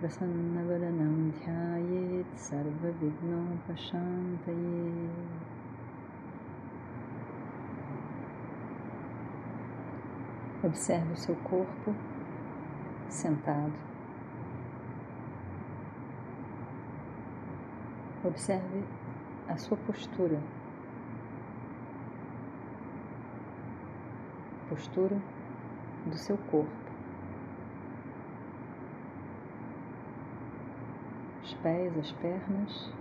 Prasannavadanam Dhyayet Sarva Pashantaye Observe o seu corpo sentado. Observe a sua postura. Postura do seu corpo. Os pés, as pernas,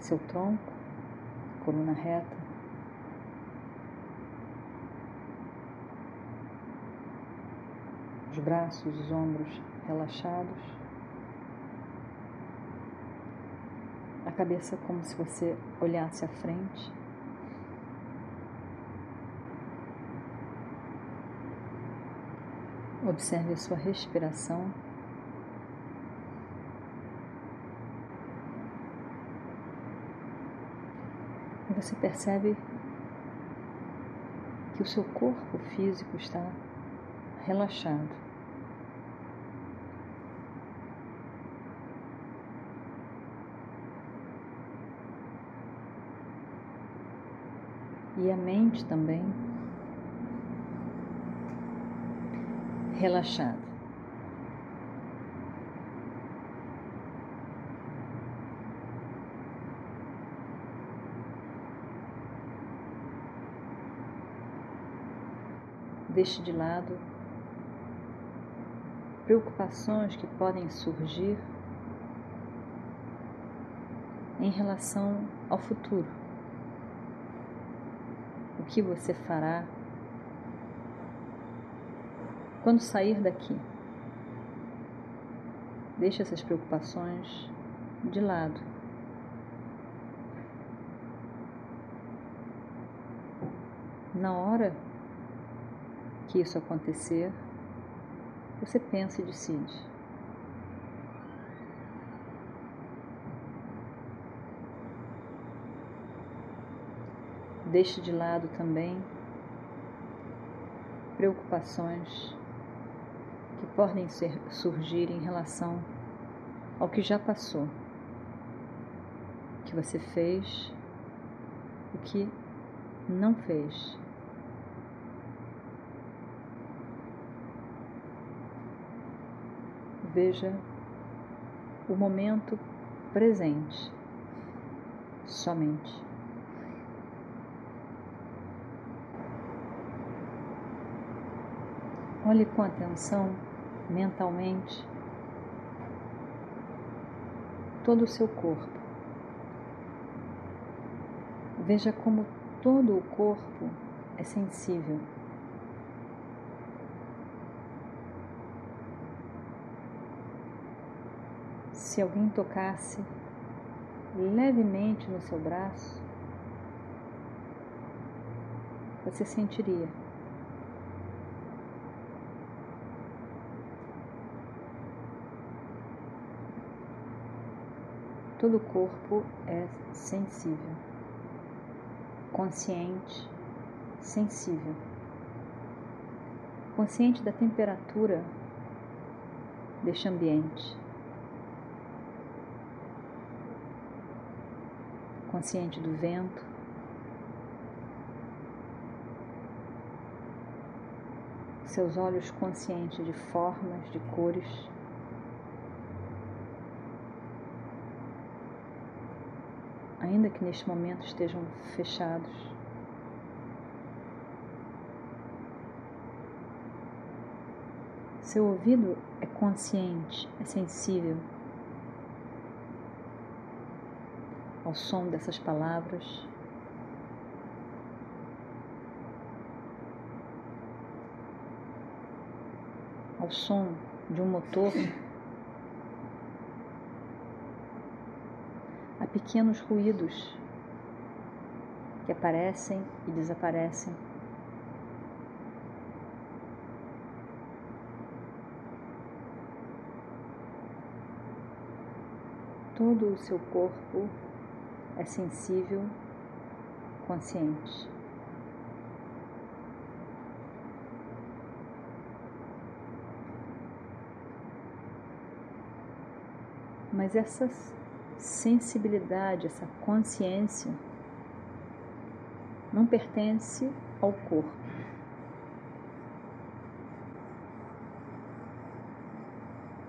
seu tronco, coluna reta. Os braços, os ombros relaxados. A cabeça como se você olhasse à frente. Observe a sua respiração. Você percebe que o seu corpo físico está relaxado. E a mente também relaxado. Deixe de lado preocupações que podem surgir em relação ao futuro. O que você fará quando sair daqui, deixe essas preocupações de lado. Na hora que isso acontecer, você pensa e decide. Deixe de lado também preocupações que podem ser, surgir em relação ao que já passou, o que você fez, o que não fez. Veja o momento presente somente. Olhe com atenção mentalmente todo o seu corpo. Veja como todo o corpo é sensível. Se alguém tocasse levemente no seu braço, você sentiria. Todo o corpo é sensível, consciente, sensível, consciente da temperatura deste ambiente, consciente do vento, seus olhos conscientes de formas, de cores. ainda que neste momento estejam fechados. Seu ouvido é consciente, é sensível ao som dessas palavras. Ao som de um motor, há pequenos ruídos que aparecem e desaparecem. Todo o seu corpo é sensível, consciente. Mas essa sensibilidade, essa consciência, não pertence ao corpo.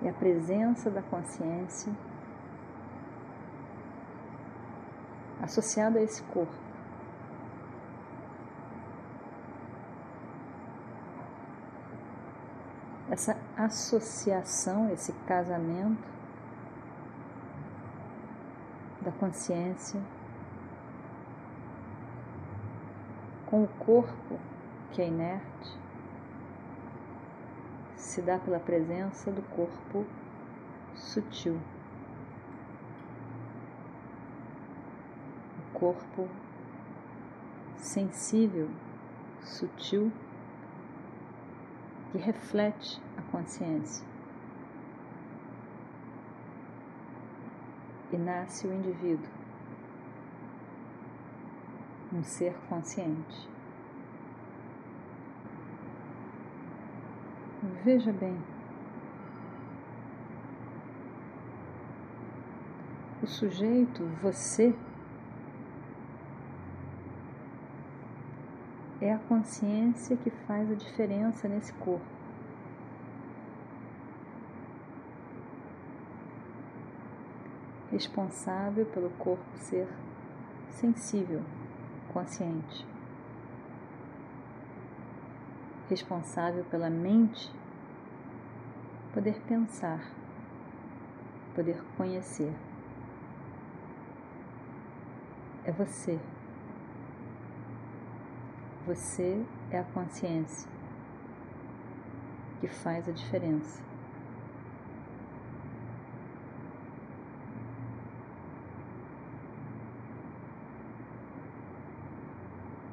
É a presença da consciência associada a esse corpo. Essa associação, esse casamento da consciência com o corpo que é inerte se dá pela presença do corpo sutil. O corpo sensível, sutil, que reflete a consciência. E nasce o indivíduo um ser consciente. Veja bem, o sujeito, você, é a consciência que faz a diferença nesse corpo. Responsável pelo corpo ser sensível consciente, responsável pela mente poder pensar, poder conhecer. É você. Você é a consciência que faz a diferença.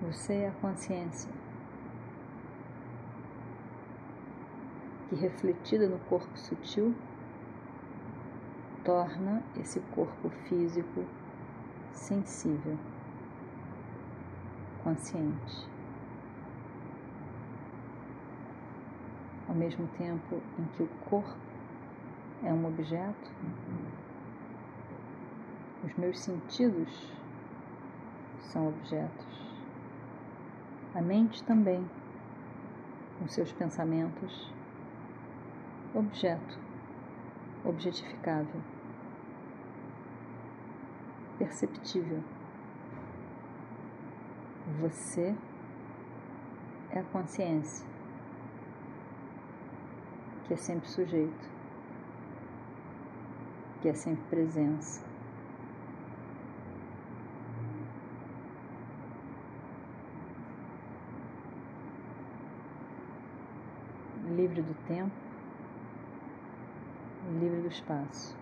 Você é a consciência que, refletida no corpo sutil, torna esse corpo físico sensível, consciente. Ao mesmo tempo em que o corpo é um objeto, os meus sentidos são objetos. A mente também, com seus pensamentos, objeto, objetificável, perceptível. Você é a consciência, que é sempre sujeito, que é sempre presença. livre do tempo, livre do espaço.